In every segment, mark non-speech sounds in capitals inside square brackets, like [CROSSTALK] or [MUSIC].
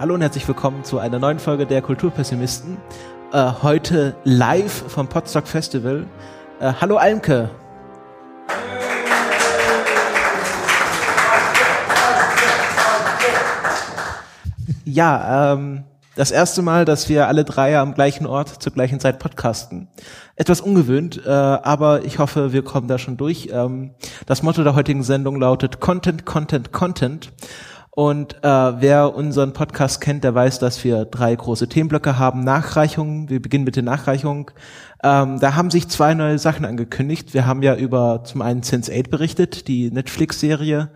Hallo und herzlich willkommen zu einer neuen Folge der Kulturpessimisten. Äh, heute live vom Potsdok Festival. Äh, hallo Almke. Ja, ähm, das erste Mal, dass wir alle drei am gleichen Ort zur gleichen Zeit podcasten. Etwas ungewöhnt, äh, aber ich hoffe, wir kommen da schon durch. Ähm, das Motto der heutigen Sendung lautet Content, Content, Content. Und äh, wer unseren Podcast kennt, der weiß, dass wir drei große Themenblöcke haben. Nachreichungen, wir beginnen mit der Nachreichung. Ähm, da haben sich zwei neue Sachen angekündigt. Wir haben ja über zum einen Sense8 berichtet, die Netflix-Serie.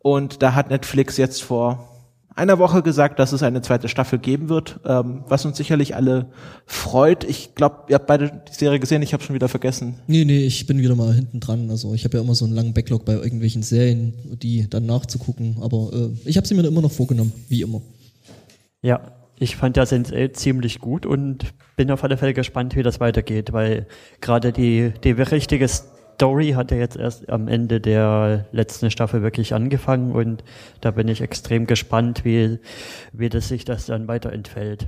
Und da hat Netflix jetzt vor einer Woche gesagt, dass es eine zweite Staffel geben wird, ähm, was uns sicherlich alle freut. Ich glaube, ihr habt beide die Serie gesehen, ich habe schon wieder vergessen. Nee, nee, ich bin wieder mal hinten dran. Also ich habe ja immer so einen langen Backlog bei irgendwelchen Serien, die dann nachzugucken. Aber äh, ich habe sie mir immer noch vorgenommen, wie immer. Ja, ich fand ja Sense8 ziemlich gut und bin auf alle Fälle gespannt, wie das weitergeht, weil gerade die, die richtige Story hat ja jetzt erst am Ende der letzten Staffel wirklich angefangen und da bin ich extrem gespannt, wie, wie das sich das dann weiterentfällt.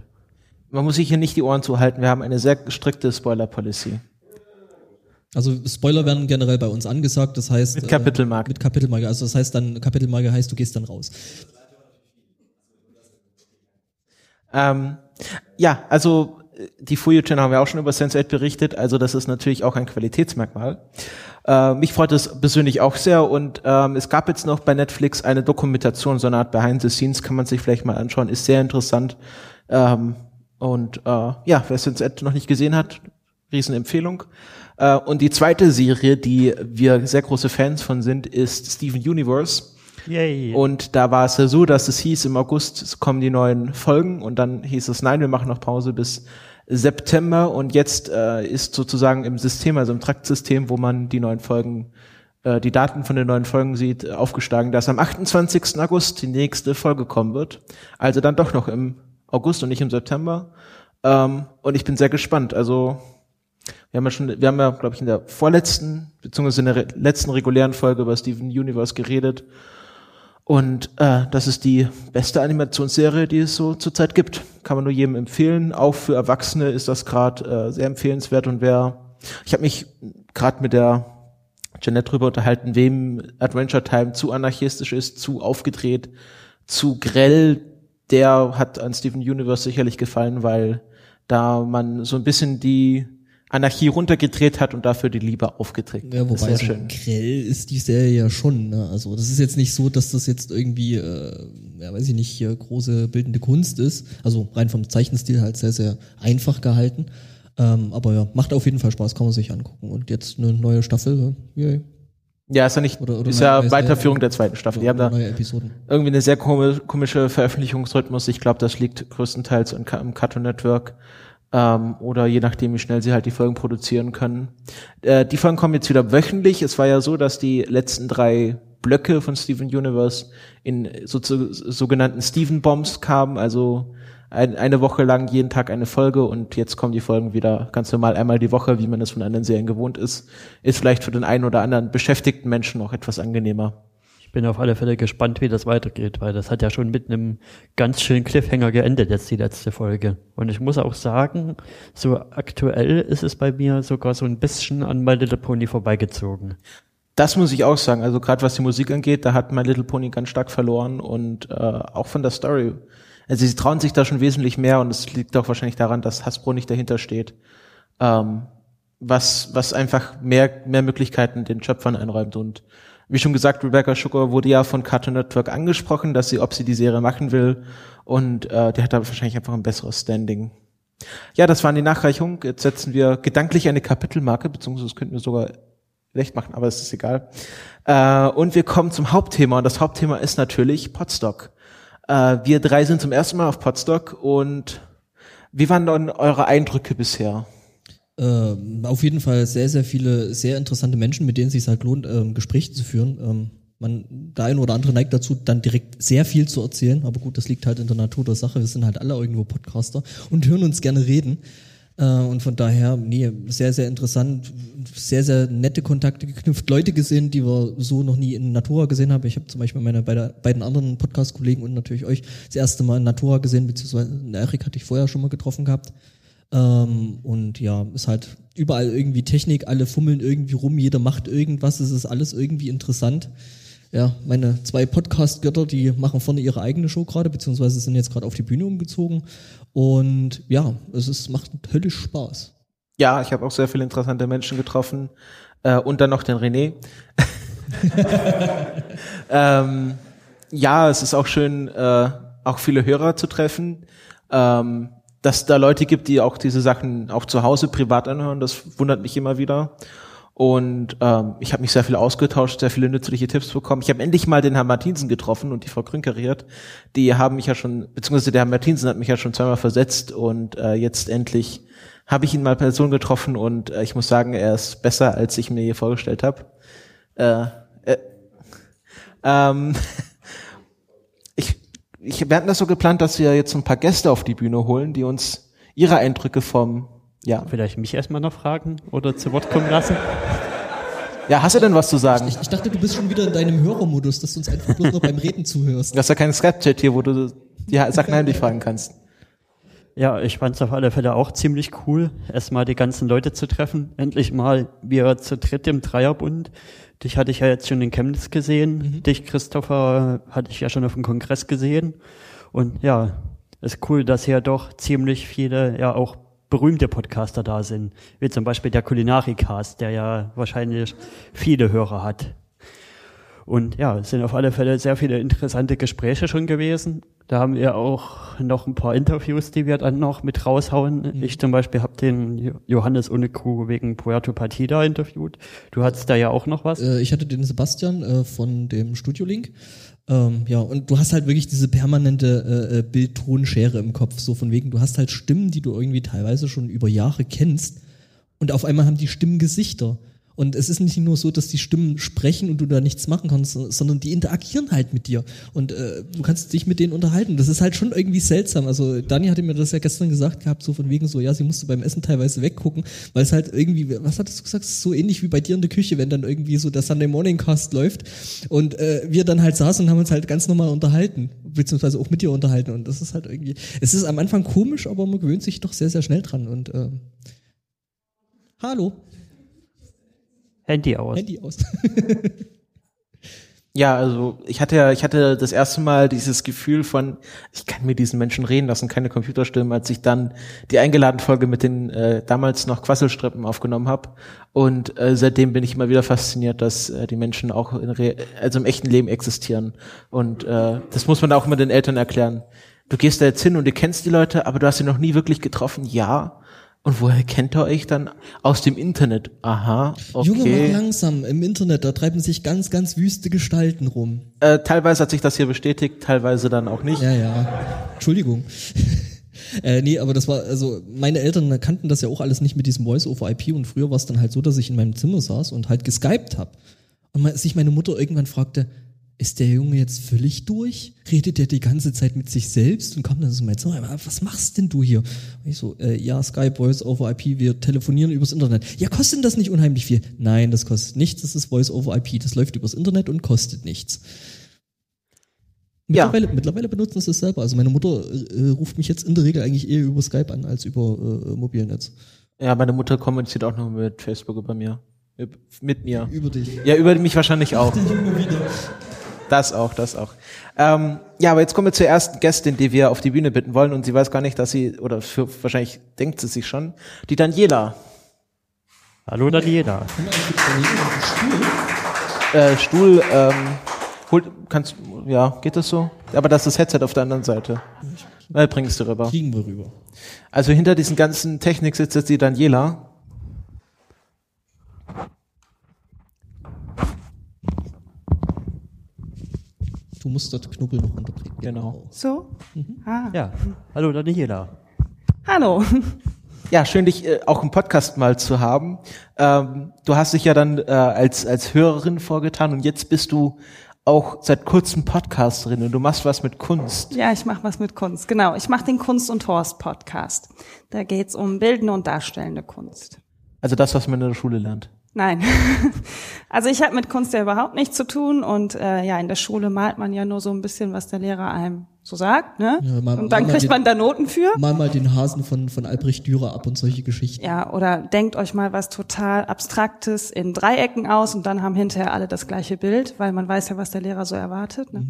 Man muss sich hier nicht die Ohren zuhalten, wir haben eine sehr strikte Spoiler-Policy. Also Spoiler werden generell bei uns angesagt, das heißt mit Kapitelmarke. Äh, mit Kapitelmarke, also das heißt dann Kapitelmarke heißt, du gehst dann raus. Ähm, ja, also die Fuyu Channel haben wir auch schon über Sense8 berichtet, also das ist natürlich auch ein Qualitätsmerkmal. Äh, mich freut es persönlich auch sehr und ähm, es gab jetzt noch bei Netflix eine Dokumentation, so eine Art Behind the Scenes, kann man sich vielleicht mal anschauen, ist sehr interessant. Ähm, und äh, ja, wer Sense8 noch nicht gesehen hat, Riesenempfehlung. Äh, und die zweite Serie, die wir sehr große Fans von sind, ist Steven Universe. Yay. Und da war es ja so, dass es hieß, im August kommen die neuen Folgen und dann hieß es, nein, wir machen noch Pause bis September und jetzt äh, ist sozusagen im System, also im Traktsystem, wo man die neuen Folgen, äh, die Daten von den neuen Folgen sieht, aufgeschlagen, dass am 28. August die nächste Folge kommen wird. Also dann doch noch im August und nicht im September. Ähm, und ich bin sehr gespannt. Also wir haben ja schon, wir haben ja, glaube ich, in der vorletzten, beziehungsweise in der letzten regulären Folge über Steven Universe geredet. Und äh, das ist die beste Animationsserie, die es so zurzeit gibt. Kann man nur jedem empfehlen. Auch für Erwachsene ist das gerade äh, sehr empfehlenswert. Und wer, ich habe mich gerade mit der Jeanette drüber unterhalten, wem Adventure Time zu anarchistisch ist, zu aufgedreht, zu grell, der hat an Steven Universe sicherlich gefallen, weil da man so ein bisschen die Anarchie runtergedreht hat und dafür die Liebe aufgetreten. Ja, wobei so schön. grell ist die Serie ja schon. Ne? Also das ist jetzt nicht so, dass das jetzt irgendwie, äh, ja weiß ich nicht, große bildende Kunst ist. Also rein vom Zeichenstil halt sehr, sehr einfach gehalten. Ähm, aber ja, macht auf jeden Fall Spaß, kann man sich angucken. Und jetzt eine neue Staffel, yay. Ja, ist ja nicht, oder, oder ist ja Weiterführung der zweiten Staffel. Die haben da irgendwie eine sehr komische Veröffentlichungsrhythmus. Ich glaube, das liegt größtenteils im Cartoon Network ähm, oder je nachdem, wie schnell sie halt die Folgen produzieren können. Äh, die Folgen kommen jetzt wieder wöchentlich. Es war ja so, dass die letzten drei Blöcke von Steven Universe in so, zu, sogenannten Steven Bombs kamen, also ein, eine Woche lang jeden Tag eine Folge und jetzt kommen die Folgen wieder ganz normal einmal die Woche, wie man es von anderen Serien gewohnt ist. Ist vielleicht für den einen oder anderen beschäftigten Menschen auch etwas angenehmer bin auf alle Fälle gespannt, wie das weitergeht, weil das hat ja schon mit einem ganz schönen Cliffhanger geendet, jetzt die letzte Folge. Und ich muss auch sagen, so aktuell ist es bei mir sogar so ein bisschen an My Little Pony vorbeigezogen. Das muss ich auch sagen. Also gerade was die Musik angeht, da hat My Little Pony ganz stark verloren und äh, auch von der Story. Also sie trauen sich da schon wesentlich mehr und es liegt auch wahrscheinlich daran, dass Hasbro nicht dahinter steht. Ähm, was, was einfach mehr, mehr Möglichkeiten den Schöpfern einräumt und wie schon gesagt, Rebecca Sugar wurde ja von Cartoon Network angesprochen, dass sie, ob sie die Serie machen will. Und äh, die hat da wahrscheinlich einfach ein besseres Standing. Ja, das waren die Nachreichungen. Jetzt setzen wir gedanklich eine Kapitelmarke, beziehungsweise das könnten wir sogar recht machen, aber es ist egal. Äh, und wir kommen zum Hauptthema. Und das Hauptthema ist natürlich Podstock. Äh, wir drei sind zum ersten Mal auf Podstock. Und wie waren dann eure Eindrücke bisher? Äh, auf jeden Fall sehr, sehr viele sehr interessante Menschen, mit denen es sich halt lohnt, ähm, Gespräche zu führen. Ähm, man, der eine oder andere neigt dazu, dann direkt sehr viel zu erzählen, aber gut, das liegt halt in der Natur der Sache. Wir sind halt alle irgendwo Podcaster und hören uns gerne reden. Äh, und von daher, nee, sehr, sehr interessant, sehr, sehr nette Kontakte geknüpft, Leute gesehen, die wir so noch nie in Natura gesehen haben. Ich habe zum Beispiel meine beide, beiden anderen Podcast-Kollegen und natürlich euch das erste Mal in Natura gesehen, beziehungsweise Erik hatte ich vorher schon mal getroffen gehabt. Ähm, und ja, ist halt überall irgendwie Technik, alle fummeln irgendwie rum, jeder macht irgendwas, es ist alles irgendwie interessant. Ja, meine zwei Podcast-Götter, die machen vorne ihre eigene Show gerade, beziehungsweise sind jetzt gerade auf die Bühne umgezogen. Und ja, es ist, macht höllisch Spaß. Ja, ich habe auch sehr viele interessante Menschen getroffen. Äh, und dann noch den René. [LAUGHS] ähm, ja, es ist auch schön, äh, auch viele Hörer zu treffen. Ähm, dass da Leute gibt, die auch diese Sachen auch zu Hause privat anhören, das wundert mich immer wieder. Und ähm, ich habe mich sehr viel ausgetauscht, sehr viele nützliche Tipps bekommen. Ich habe endlich mal den Herrn Martinsen getroffen und die Frau Krünkeriert. Die haben mich ja schon, beziehungsweise der Herr Martinsen hat mich ja schon zweimal versetzt und äh, jetzt endlich habe ich ihn mal Person getroffen und äh, ich muss sagen, er ist besser, als ich mir hier vorgestellt habe. Äh, äh, ähm, [LAUGHS] ich, wir hatten das so geplant, dass wir jetzt ein paar Gäste auf die Bühne holen, die uns ihre Eindrücke vom, ja. Vielleicht mich erstmal noch fragen oder zu Wort kommen lassen. Ja, hast du denn was zu sagen? Ich, ich dachte, du bist schon wieder in deinem Hörermodus, dass du uns einfach bloß noch beim Reden zuhörst. Du hast ja keinen Skype-Chat hier, wo du die Sachen heimlich fragen kannst. Ja, ich fand es auf alle Fälle auch ziemlich cool, erstmal die ganzen Leute zu treffen. Endlich mal wir zu dritt im Dreierbund. Dich hatte ich ja jetzt schon in Chemnitz gesehen. Mhm. Dich, Christopher, hatte ich ja schon auf dem Kongress gesehen. Und ja, ist cool, dass hier doch ziemlich viele, ja auch berühmte Podcaster da sind. Wie zum Beispiel der Kulinarikast, der ja wahrscheinlich viele Hörer hat. Und ja, es sind auf alle Fälle sehr viele interessante Gespräche schon gewesen. Da haben wir auch noch ein paar Interviews, die wir dann noch mit raushauen. Mhm. Ich zum Beispiel habe den Johannes Uneku wegen Puerto Partida interviewt. Du hattest da ja auch noch was. Äh, ich hatte den Sebastian äh, von dem Studio Link. Ähm, ja, und du hast halt wirklich diese permanente äh, äh Bild-Ton-Schere im Kopf. So von wegen, du hast halt Stimmen, die du irgendwie teilweise schon über Jahre kennst. Und auf einmal haben die Stimmen Gesichter. Und es ist nicht nur so, dass die Stimmen sprechen und du da nichts machen kannst, sondern die interagieren halt mit dir. Und äh, du kannst dich mit denen unterhalten. Das ist halt schon irgendwie seltsam. Also Dani hatte mir das ja gestern gesagt gehabt, so von wegen so, ja, sie musste beim Essen teilweise weggucken, weil es halt irgendwie, was hattest du gesagt, so ähnlich wie bei dir in der Küche, wenn dann irgendwie so der Sunday Morning Cast läuft und äh, wir dann halt saßen und haben uns halt ganz normal unterhalten, beziehungsweise auch mit dir unterhalten. Und das ist halt irgendwie, es ist am Anfang komisch, aber man gewöhnt sich doch sehr, sehr schnell dran. Und äh, hallo. Handy aus. Handy aus. [LAUGHS] ja, also ich hatte ja, ich hatte das erste Mal dieses Gefühl von, ich kann mir diesen Menschen reden lassen, keine Computerstimmen, als ich dann die eingeladen Folge mit den äh, damals noch Quasselstrippen aufgenommen habe. Und äh, seitdem bin ich immer wieder fasziniert, dass äh, die Menschen auch in Re also im echten Leben existieren. Und äh, das muss man auch immer den Eltern erklären. Du gehst da jetzt hin und du kennst die Leute, aber du hast sie noch nie wirklich getroffen. Ja, und woher kennt ihr euch dann? Aus dem Internet. Aha, okay. Junge, mach langsam. Im Internet, da treiben sich ganz, ganz wüste Gestalten rum. Äh, teilweise hat sich das hier bestätigt, teilweise dann auch nicht. Ja, ja. Entschuldigung. [LAUGHS] äh, nee, aber das war, also meine Eltern kannten das ja auch alles nicht mit diesem Voice-over-IP und früher war es dann halt so, dass ich in meinem Zimmer saß und halt geskypt hab. Und sich meine Mutter irgendwann fragte, ist der Junge jetzt völlig durch? Redet der die ganze Zeit mit sich selbst und kommt dann so mal so, was machst denn du hier? Und ich so, äh, ja, Skype, Voice over IP, wir telefonieren übers Internet. Ja, kostet denn das nicht unheimlich viel? Nein, das kostet nichts, das ist Voice over IP, das läuft übers Internet und kostet nichts. Mittlerweile, ja. mittlerweile benutzen sie es selber. Also meine Mutter äh, ruft mich jetzt in der Regel eigentlich eher über Skype an als über äh, Mobilnetz. Ja, meine Mutter kommuniziert auch noch mit Facebook über mir. Mit mir. Über dich. Ja, über mich wahrscheinlich auch. Das auch, das auch. Ähm, ja, aber jetzt kommen wir zur ersten Gästin, die wir auf die Bühne bitten wollen und sie weiß gar nicht, dass sie, oder für, wahrscheinlich denkt sie sich schon, die Daniela. Hallo Daniela. Äh, Stuhl, ähm, holt, kannst, ja, geht das so? Aber das ist das Headset auf der anderen Seite. Äh, bringst du rüber. Kriegen wir rüber. Also hinter diesen ganzen Technik sitzt jetzt die Daniela. Du musst das Knubbel noch unterdrücken. Genau. So? Mhm. Ah. Ja. Hallo Daniela. Hallo. Ja, schön dich äh, auch im Podcast mal zu haben. Ähm, du hast dich ja dann äh, als als Hörerin vorgetan und jetzt bist du auch seit kurzem Podcasterin und du machst was mit Kunst. Ja, ich mache was mit Kunst. Genau, ich mache den Kunst und Horst Podcast. Da geht's um bildende und darstellende Kunst. Also das, was man in der Schule lernt. Nein. [LAUGHS] Also ich habe mit Kunst ja überhaupt nichts zu tun und äh, ja, in der Schule malt man ja nur so ein bisschen, was der Lehrer einem so sagt, ne? Ja, mal- und dann mal kriegt den- man da Noten für. Mal mal den Hasen von, von Albrecht Dürer ab und solche Geschichten. Ja, oder denkt euch mal was total Abstraktes in Dreiecken aus und dann haben hinterher alle das gleiche Bild, weil man weiß ja, was der Lehrer so erwartet. Ne?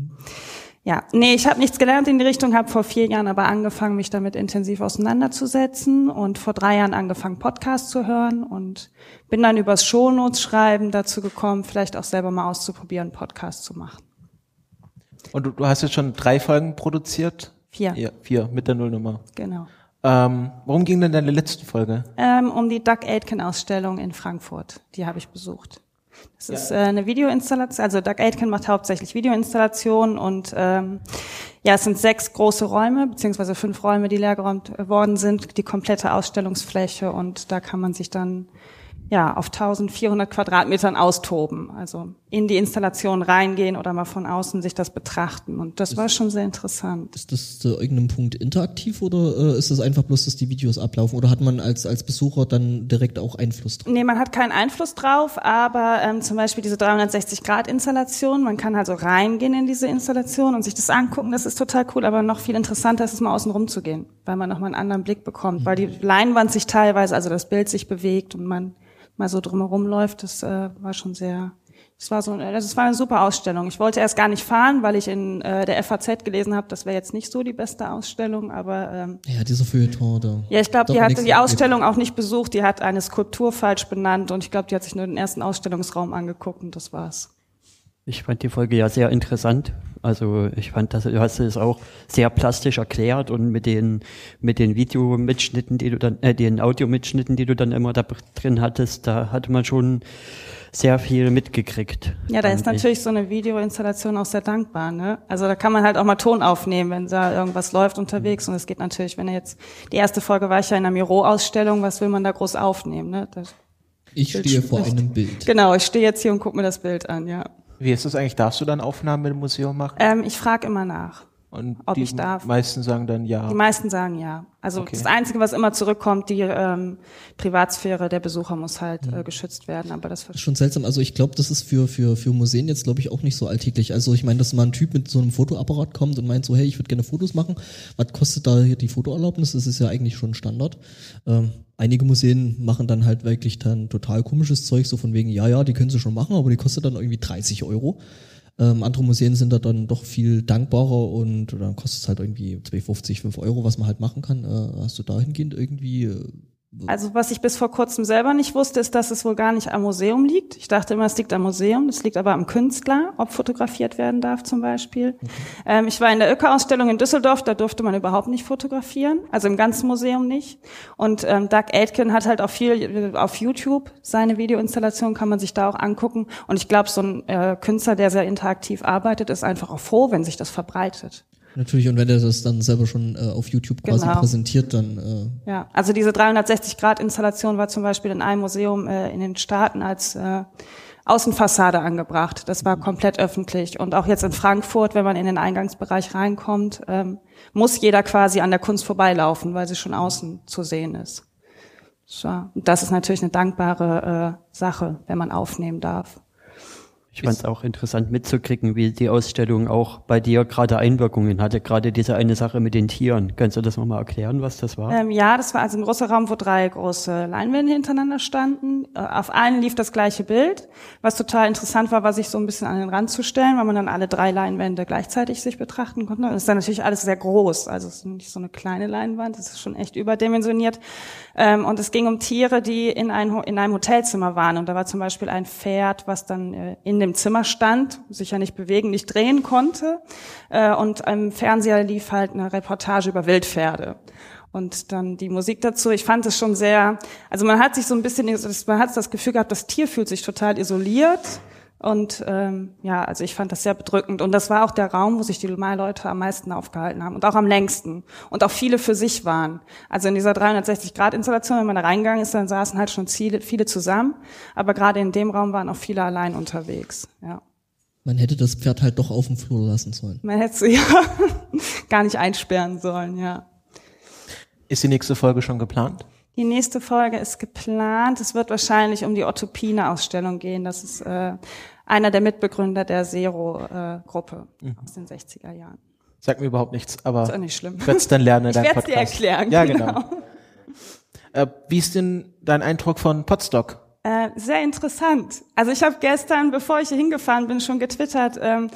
Ja, nee, ich habe nichts gelernt in die Richtung, habe vor vier Jahren aber angefangen, mich damit intensiv auseinanderzusetzen und vor drei Jahren angefangen, Podcasts zu hören und bin dann übers Shownotes schreiben dazu gekommen, vielleicht auch selber mal auszuprobieren, Podcasts zu machen. Und du, du hast jetzt schon drei Folgen produziert? Vier, Ja, vier mit der Nullnummer. genau. Ähm, worum ging denn deine letzte Folge? ähm, um die Doug Aitken-Ausstellung in Frankfurt. Die habe ich besucht. Das ist äh, eine Videoinstallation, also Doug Aitken macht hauptsächlich Videoinstallationen und ähm, ja, es sind sechs große Räume, beziehungsweise fünf Räume, die leergeräumt äh, worden sind, die komplette Ausstellungsfläche und da kann man sich dann ja auf 1400 Quadratmetern austoben, also in die Installation reingehen oder mal von außen sich das betrachten und das war schon sehr interessant. Ist das zu irgendeinem Punkt interaktiv oder äh, ist das einfach bloß, dass die Videos ablaufen? Oder hat man als, als Besucher dann direkt auch Einfluss drauf? Nee, man hat keinen Einfluss drauf, aber ähm, zum Beispiel diese 360-Grad-Installation, man kann also reingehen in diese Installation und sich das angucken, das ist total cool, aber noch viel interessanter ist es mal außen rum zu gehen, weil man nochmal einen anderen Blick bekommt, weil die Leinwand sich teilweise, also das Bild sich bewegt und man mal so drumherum läuft, das äh, war schon sehr, das war so, äh, das war eine super Ausstellung. Ich wollte erst gar nicht fahren, weil ich in äh, der FAZ gelesen habe, das wäre jetzt nicht so die beste Ausstellung, aber ähm, Ja, dieser Feuilleton da. ja, ich glaube, die hatte die Ausstellung auch nicht besucht. Die hat eine Skulptur falsch benannt und ich glaube, die hat sich nur den ersten Ausstellungsraum angeguckt und das war's. Ich fand die Folge ja sehr interessant. Also ich fand, dass du hast es auch sehr plastisch erklärt und mit den mit den Videomitschnitten, die du dann, äh, den Audiomitschnitten, die du dann immer da drin hattest, da hatte man schon sehr viel mitgekriegt. Ja, da ist natürlich so eine Videoinstallation auch sehr dankbar. Ne? Also da kann man halt auch mal Ton aufnehmen, wenn da irgendwas läuft unterwegs. Und es geht natürlich, wenn er jetzt die erste Folge war ich ja in einer Miro-Ausstellung, was will man da groß aufnehmen? Ne? Das, Ich stehe vor einem Bild. genau, ich stehe jetzt hier und gucke mir das Bild an. Ja, Wie ist das eigentlich? Darfst du dann Aufnahmen im Museum machen? ähm, ich frage immer nach. Und ob die ich darf. meisten sagen dann ja. Die meisten sagen ja. Also Okay. das Einzige, was immer zurückkommt, die ähm, Privatsphäre der Besucher muss halt äh, geschützt werden. Aber das Das ist schon seltsam. Also ich glaube, das ist für, für, für Museen jetzt, glaube ich, auch nicht so alltäglich. Also ich meine, dass mal ein Typ mit so einem Fotoapparat kommt und meint so, hey, ich würde gerne Fotos machen. Was kostet da hier die Fotoerlaubnis? Das ist ja eigentlich schon Standard. Ähm, einige Museen machen dann halt wirklich dann total komisches Zeug, so von wegen, ja, ja, die können sie schon machen, aber die kostet dann irgendwie 30 Euro. Ähm, andere Museen sind da dann doch viel dankbarer und dann kostet es halt irgendwie 2,50, 5 Euro, was man halt machen kann. Äh, hast du dahingehend irgendwie äh, Also was ich bis vor kurzem selber nicht wusste, ist, dass es wohl gar nicht am Museum liegt. Ich dachte immer, es liegt am Museum. Es liegt aber am Künstler, ob fotografiert werden darf zum Beispiel. Ähm, ich war in der Öko-Ausstellung in Düsseldorf, da durfte man überhaupt nicht fotografieren, also im ganzen Museum nicht. Und ähm, Doug Aitken hat halt auch viel auf YouTube seine Videoinstallation, kann man sich da auch angucken. Und ich glaube, so ein äh, Künstler, der sehr interaktiv arbeitet, ist einfach auch froh, wenn sich das verbreitet. Natürlich, und wenn er das dann selber schon äh, auf YouTube quasi Genau. präsentiert, dann äh, Ja, also diese 360-Grad-Installation war zum Beispiel in einem Museum äh, in den Staaten als äh, Außenfassade angebracht. Das war komplett öffentlich. Und auch jetzt in Frankfurt, wenn man in den Eingangsbereich reinkommt, ähm, muss jeder quasi an der Kunst vorbeilaufen, weil sie schon außen zu sehen ist. So. Und das ist natürlich eine dankbare äh, Sache, wenn man aufnehmen darf. Ich fand es auch interessant mitzukriegen, wie die Ausstellung auch bei dir gerade Einwirkungen hatte. Gerade diese eine Sache mit den Tieren. Kannst du das nochmal erklären, was das war? Ähm, ja, das war also ein großer Raum, wo drei große Leinwände hintereinander standen. Äh, auf allen lief das gleiche Bild. Was total interessant war, war sich so ein bisschen an den Rand zu stellen, weil man dann alle drei Leinwände gleichzeitig sich betrachten konnte. Und es ist dann natürlich alles sehr groß. Also es ist nicht so eine kleine Leinwand, es ist schon echt überdimensioniert. Ähm, und es ging um Tiere, die in, ein, in einem Hotelzimmer waren. Und da war zum Beispiel ein Pferd, was dann äh, in dem Zimmer stand, sich ja nicht bewegen, nicht drehen konnte. Äh, und im Fernseher lief halt eine Reportage über Wildpferde. Und dann die Musik dazu. Ich fand es schon sehr, also man hat sich so ein bisschen, man hat das Gefühl gehabt, das Tier fühlt sich total isoliert. Und ähm, ja, also ich fand das sehr bedrückend. Und das war auch der Raum, wo sich die Leute am meisten aufgehalten haben und auch am längsten. Und auch viele für sich waren. Also in dieser 360-Grad-Installation, wenn man da reingegangen ist, dann saßen halt schon viele, viele zusammen. Aber gerade in dem Raum waren auch viele allein unterwegs. Ja. Man hätte das Pferd halt doch auf dem Flur lassen sollen. Man hätte sie [LAUGHS] ja gar nicht einsperren sollen, ja. Ist die nächste Folge schon geplant? Die nächste Folge ist geplant. Es wird wahrscheinlich um die Otto Pine-Ausstellung gehen. Das ist äh, einer der Mitbegründer der Zero-Gruppe Mhm. aus den 60er Jahren. Sagt mir überhaupt nichts, aber Ist auch nicht schlimm. ich werde es dann lernen in Ich deinem werde es dir Podcast. erklären. Ja, genau. Äh, wie ist denn dein Eindruck von Podstock? Äh, sehr interessant. Also ich habe gestern, bevor ich hier hingefahren bin, schon getwittert, ähm,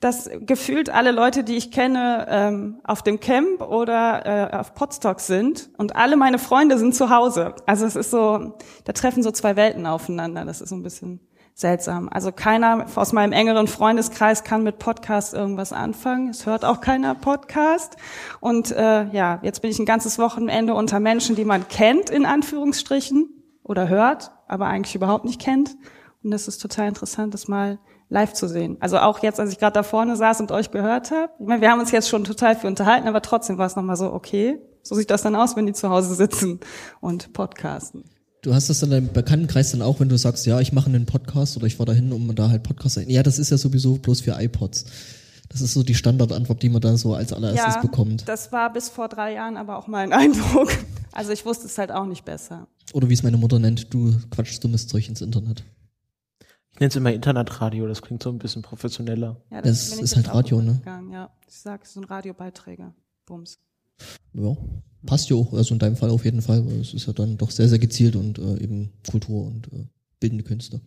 dass gefühlt alle Leute, die ich kenne, ähm, auf dem Camp oder äh, auf Podstock sind und alle meine Freunde sind zu Hause. Also es ist so, da treffen so zwei Welten aufeinander. Das ist so ein bisschen seltsam. Also keiner aus meinem engeren Freundeskreis kann mit Podcast irgendwas anfangen. Es hört auch keiner Podcast. Und äh, ja, jetzt bin ich ein ganzes Wochenende unter Menschen, die man kennt, in Anführungsstrichen, oder hört, aber eigentlich überhaupt nicht kennt. Und das ist total interessant, das mal live zu sehen. Also auch jetzt, als ich gerade da vorne saß und euch gehört habe. Ich meine, wir haben uns jetzt schon total viel unterhalten, aber trotzdem war es nochmal so, okay, so sieht das dann aus, wenn die zu Hause sitzen und podcasten. Du hast das dann im Bekanntenkreis dann auch, wenn du sagst, ja, ich mache einen Podcast oder ich war dahin, um da halt Podcast zu Ja, das ist ja sowieso bloß für iPods. Das ist so die Standardantwort, die man da so als allererstes bekommt. das war bis vor drei Jahren aber auch mal ein [LAUGHS] Eindruck. Also ich wusste es halt auch nicht besser. Oder wie es meine Mutter nennt, du quatschst dummes Zeug ins Internet. Ich nenne es immer Internetradio, das klingt so ein bisschen professioneller. Ja, Das ich ist halt Radio, ne? Ja, ich sag, es sind Radiobeiträge. Bums. Ja, passt ja auch, also in deinem Fall auf jeden Fall, weil es ist ja dann doch sehr, sehr gezielt und äh, eben Kultur und äh, bildende Künste.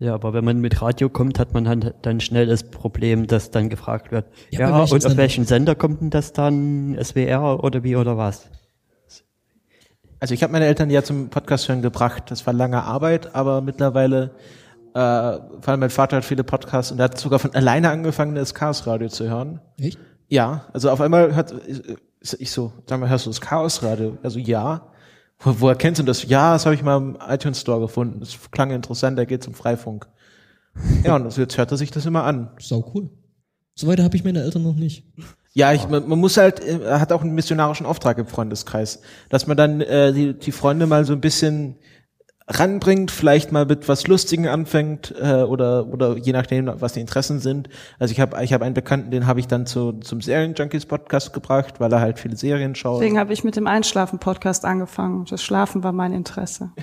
Ja, aber wenn man mit Radio kommt, hat man halt dann schnell das Problem, dass dann gefragt wird, Ja, ja, und auf Sender? welchen Sender kommt denn das dann? SWR oder wie oder was? Also ich habe meine Eltern ja zum Podcast hören gebracht. Das war lange Arbeit, aber mittlerweile, äh, vor allem mein Vater hat viele Podcasts und er hat sogar von alleine angefangen, das Chaos-Radio zu hören. Echt? Ja, also auf einmal hört ich so, sag mal, hörst du das Chaos-Radio? Also ja. Wo, woher kennst du das? Ja, das habe ich mal im iTunes Store gefunden. Das klang interessant, der geht zum Freifunk. Ja, und jetzt hört er sich das immer an. Sau cool. So weiter habe ich meine Eltern noch nicht. Ja, ich, man, man muss halt, äh, er hat auch einen missionarischen Auftrag im Freundeskreis, dass man dann äh, die, die Freunde mal so ein bisschen ranbringt, vielleicht mal mit was Lustigen anfängt äh, oder oder je nachdem, was die Interessen sind. Also ich habe ich habe einen Bekannten, den habe ich dann zu, zum Serienjunkies Podcast gebracht, weil er halt viele Serien schaut. Deswegen habe ich mit dem Einschlafen-Podcast angefangen. Das Schlafen war mein Interesse. [LAUGHS]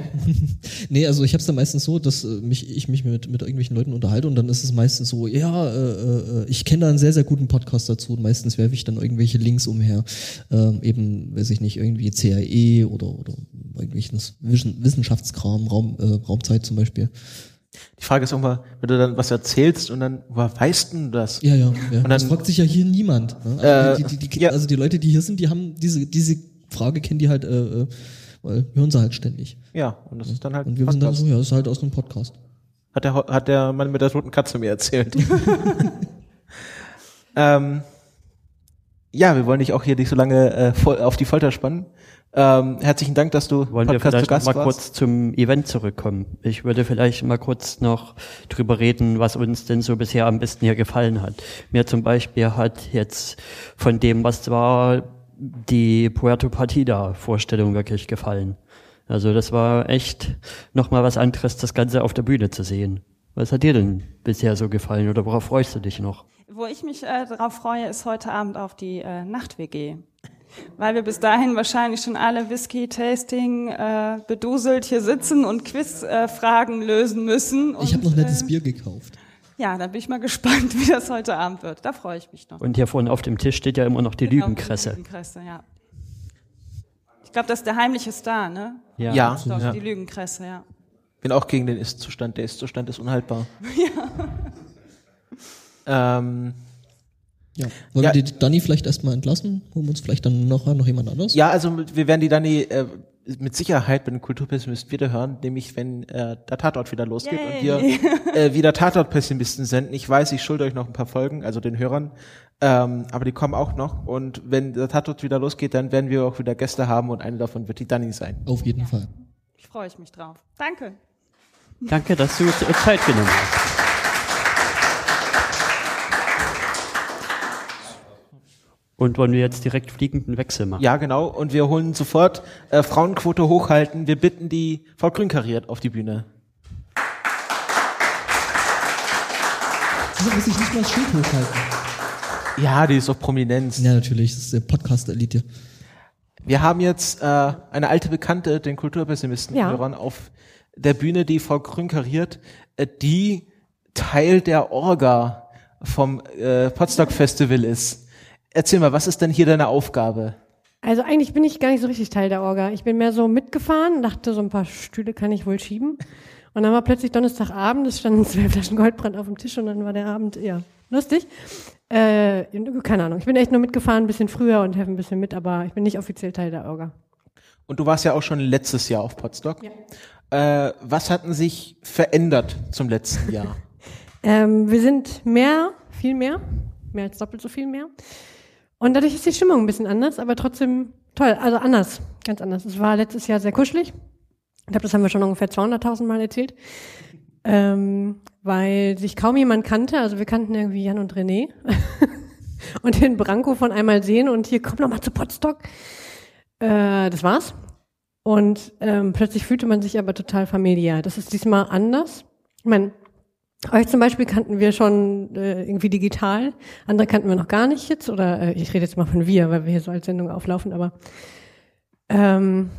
Nee, also ich habe es dann meistens so, dass äh, mich, ich mich mit, mit irgendwelchen Leuten unterhalte und dann ist es meistens so, ja, äh, äh, ich kenne da einen sehr, sehr guten Podcast dazu und meistens werfe ich dann irgendwelche Links umher. Ähm, eben, weiß ich nicht, irgendwie CAE oder, oder irgendwelchen Wissen- Wissenschaftskram, Raum, äh, Raumzeit zum Beispiel. Die Frage ist auch mal, wenn du dann was erzählst und dann, woher weißt denn du das? Ja, ja, ja. dann- das fragt sich ja hier niemand. Ne? Also, Äh, die, die, die, ja. also die Leute, die hier sind, die haben diese, diese Frage kennen die halt, äh, äh, weil hören sie halt ständig. Ja, und das ist dann halt Und wir sind dann so, ja, das ist halt aus einem Podcast. Hat der, hat der Mann mit der toten Katze mir erzählt. [LAUGHS] [LAUGHS] ähm, ja, wir wollen dich auch hier nicht so lange äh, auf die Folter spannen. Ähm, herzlichen Dank, dass du Wollen wir Podcast zu vielleicht Gast noch mal warst. kurz zum Event zurückkommen? Ich würde vielleicht mal kurz noch drüber reden, was uns denn so bisher am besten hier gefallen hat. Mir zum Beispiel hat jetzt von dem, was war, die Puerto Partida Vorstellung wirklich gefallen. Also das war echt nochmal was anderes, das Ganze auf der Bühne zu sehen. Was hat dir denn bisher so gefallen oder worauf freust du dich noch? Wo ich mich äh, darauf freue, ist heute Abend auf die äh, Nacht-WG. Weil wir bis dahin wahrscheinlich schon alle Whisky-Tasting äh, beduselt hier sitzen und Quiz-Fragen äh, lösen müssen. Ich habe Und, noch nettes äh, Bier gekauft. Ja, da bin ich mal [LAUGHS] gespannt, wie das heute Abend wird. Da freue ich mich noch. Und hier vorne auf dem Tisch steht ja immer noch die Genau, Lügenkresse. Die Lügenkresse, ja. Ich glaube, das ist der heimliche Star, ne? Ja. Ja, Doch, ja. die Lügenkresse, ja. bin auch gegen den Ist-Zustand. Der Ist-Zustand ist unhaltbar. [LAUGHS] Ja. Ähm, Ja. Wollen Ja. wir die Dani vielleicht erstmal entlassen? Holen wir uns vielleicht dann noch, noch jemand anders? ja, also wir werden die Dani äh, mit Sicherheit bei den Kulturpessimisten wieder hören, nämlich wenn äh, der Tatort wieder losgeht und wir Yay. [LAUGHS] äh, wieder Tatort-Pessimisten senden. Ich weiß, ich schulde euch noch ein paar Folgen, also den Hörern, ähm, aber die kommen auch noch. Und wenn der Tatort wieder losgeht, dann werden wir auch wieder Gäste haben und eine davon wird die Dani sein. Auf jeden Fall. Ich freue ich mich drauf. Danke. Danke, dass du Zeit genommen hast. Und wollen wir jetzt direkt fliegenden Wechsel machen? Ja, genau. Und wir holen sofort äh, Frauenquote hochhalten. Wir bitten die Frau Grünkariert auf die Bühne. Also muss ich nicht mal das Schild hochhalten. Ja, die ist doch Prominenz. Ja, natürlich, das ist der Podcast-Elite. Wir haben jetzt äh, eine alte Bekannte, den Kulturpessimisten, Ja. Hörern, auf der Bühne, die Frau Grün kariert, äh, die Teil der Orga vom äh, Potsdok Festival ist. Erzähl mal, was ist denn hier deine Aufgabe? Also eigentlich bin ich gar nicht so richtig Teil der Orga. Ich bin mehr so mitgefahren, dachte, so ein paar Stühle kann ich wohl schieben. Und dann war plötzlich Donnerstagabend, es standen [LAUGHS] zwei Flaschen Goldbrand auf dem Tisch und dann war der Abend, ja, lustig. Äh, keine Ahnung, ich bin echt nur mitgefahren, ein bisschen früher und helfe ein bisschen mit, aber ich bin nicht offiziell Teil der Orga. Und du warst ja auch schon letztes Jahr auf Potsdok. Äh, was hatten sich verändert zum letzten Jahr? [LAUGHS] Ähm, wir sind mehr, viel mehr, mehr als doppelt so viel mehr. Und dadurch ist die Stimmung ein bisschen anders, aber trotzdem toll. Also anders, ganz anders. Es war letztes Jahr sehr kuschelig. Ich glaube, das haben wir schon ungefähr 200.000 Mal erzählt. Ähm, weil sich kaum jemand kannte. Also wir kannten irgendwie Jan und René. [LAUGHS] und den Branko von einmal sehen und hier, komm noch mal zu Potsdok. Äh, das war's. Und ähm, plötzlich fühlte man sich aber total familiär. Das ist diesmal anders. Ich meine, euch zum Beispiel kannten wir schon äh, irgendwie digital, andere kannten wir noch gar nicht jetzt, oder äh, ich rede jetzt mal von wir, weil wir hier so als Sendung auflaufen, aber ähm,